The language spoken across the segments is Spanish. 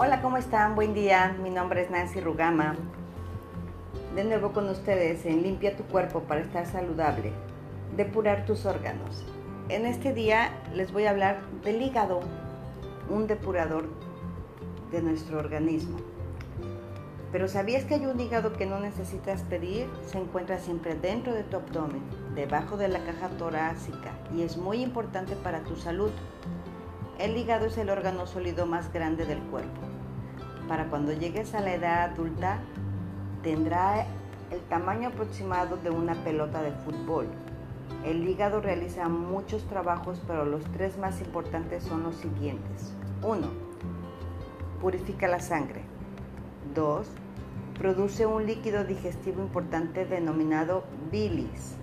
Hola, ¿cómo están? Buen día. Mi nombre es Nancy Rugama. De nuevo con ustedes en Limpia tu cuerpo para estar saludable. Depurar tus órganos. En este día les voy a hablar del hígado, un depurador de nuestro organismo. Pero ¿sabías que hay un hígado que no necesitas pedir? Se encuentra siempre dentro de tu abdomen, debajo de la caja torácica y es muy importante para tu salud. El hígado es el órgano sólido más grande del cuerpo. Para cuando llegues a la edad adulta, tendrá el tamaño aproximado de una pelota de fútbol. El hígado realiza muchos trabajos, pero los tres más importantes son los siguientes. 1. Purifica la sangre. 2. Produce un líquido digestivo importante denominado bilis.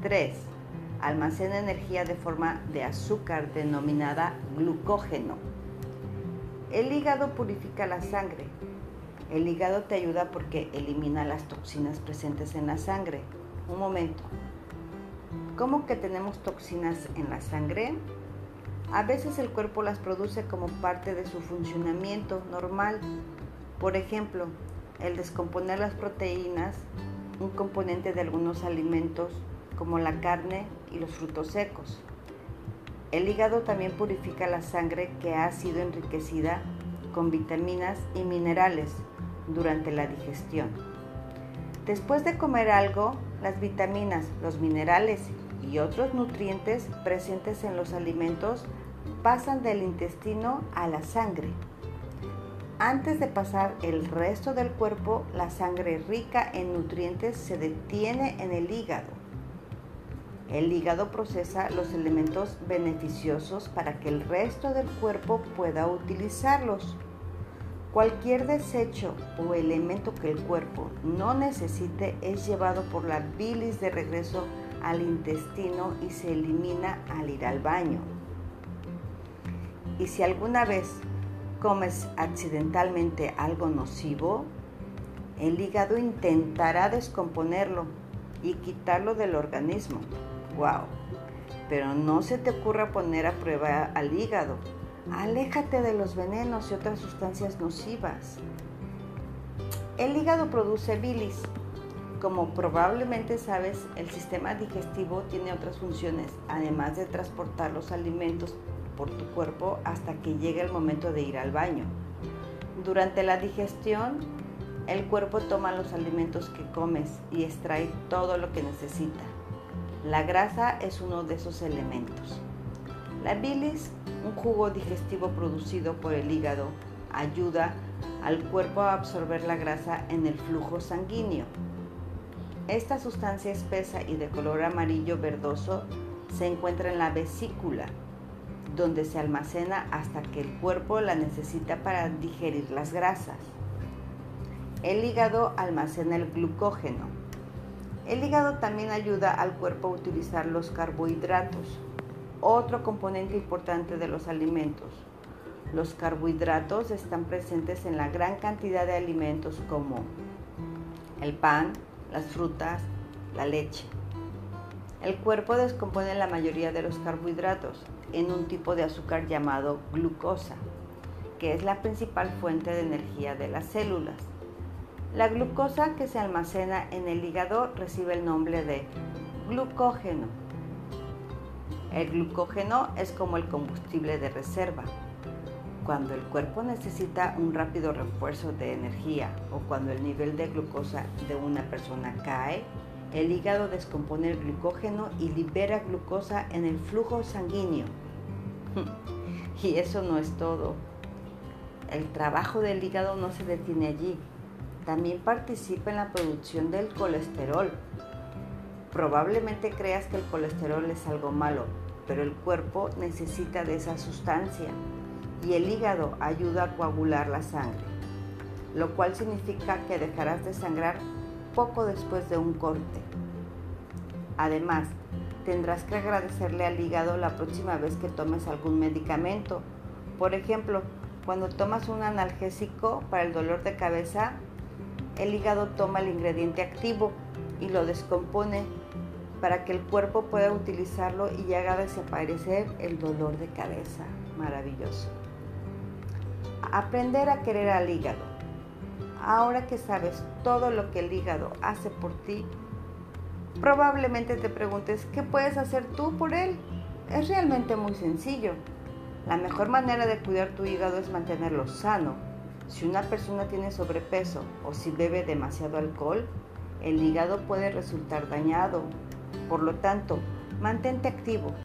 3. Almacena energía de forma de azúcar denominada glucógeno. El hígado purifica la sangre. El hígado te ayuda porque elimina las toxinas presentes en la sangre. Un momento. ¿Cómo que tenemos toxinas en la sangre? A veces el cuerpo las produce como parte de su funcionamiento normal. Por ejemplo, el descomponer las proteínas, un componente de algunos alimentos como la carne y los frutos secos. El hígado también purifica la sangre que ha sido enriquecida con vitaminas y minerales durante la digestión. Después de comer algo, las vitaminas, los minerales y otros nutrientes presentes en los alimentos pasan del intestino a la sangre. Antes de pasar el resto del cuerpo, la sangre rica en nutrientes se detiene en el hígado. El hígado procesa los elementos beneficiosos para que el resto del cuerpo pueda utilizarlos. Cualquier desecho o elemento que el cuerpo no necesite es llevado por la bilis de regreso al intestino y se elimina al ir al baño. Y si alguna vez comes accidentalmente algo nocivo, el hígado intentará descomponerlo y quitarlo del organismo. ¡Wow! Pero no se te ocurra poner a prueba al hígado. Aléjate de los venenos y otras sustancias nocivas. El hígado produce bilis. Como probablemente sabes, el sistema digestivo tiene otras funciones, además de transportar los alimentos por tu cuerpo hasta que llegue el momento de ir al baño. Durante la digestión, el cuerpo toma los alimentos que comes y extrae todo lo que necesita. La grasa es uno de esos elementos. La bilis, un jugo digestivo producido por el hígado, ayuda al cuerpo a absorber la grasa en el flujo sanguíneo. Esta sustancia espesa y de color amarillo verdoso se encuentra en la vesícula, donde se almacena hasta que el cuerpo la necesita para digerir las grasas. El hígado almacena el glucógeno. El hígado también ayuda al cuerpo a utilizar los carbohidratos, otro componente importante de los alimentos. Los carbohidratos están presentes en la gran cantidad de alimentos como el pan, las frutas, la leche. El cuerpo descompone la mayoría de los carbohidratos en un tipo de azúcar llamado glucosa, que es la principal fuente de energía de las células. La glucosa que se almacena en el hígado recibe el nombre de glucógeno. El glucógeno es como el combustible de reserva. Cuando el cuerpo necesita un rápido refuerzo de energía o cuando el nivel de glucosa de una persona cae, el hígado descompone el glucógeno y libera glucosa en el flujo sanguíneo. Y eso no es todo. El trabajo del hígado no se detiene allí. También participa en la producción del colesterol. Probablemente creas que el colesterol es algo malo, pero el cuerpo necesita de esa sustancia y el hígado ayuda a coagular la sangre, lo cual significa que dejarás de sangrar poco después de un corte. Además, tendrás que agradecerle al hígado la próxima vez que tomes algún medicamento. Por ejemplo, cuando tomas un analgésico para el dolor de cabeza, el hígado toma el ingrediente activo y lo descompone para que el cuerpo pueda utilizarlo y haga desaparecer el dolor de cabeza. Maravilloso. Aprender a querer al hígado. Ahora que sabes todo lo que el hígado hace por ti, probablemente te preguntes, ¿qué puedes hacer tú por él? Es realmente muy sencillo. La mejor manera de cuidar tu hígado es mantenerlo sano. Si una persona tiene sobrepeso o si bebe demasiado alcohol, el hígado puede resultar dañado. Por lo tanto, mantente activo,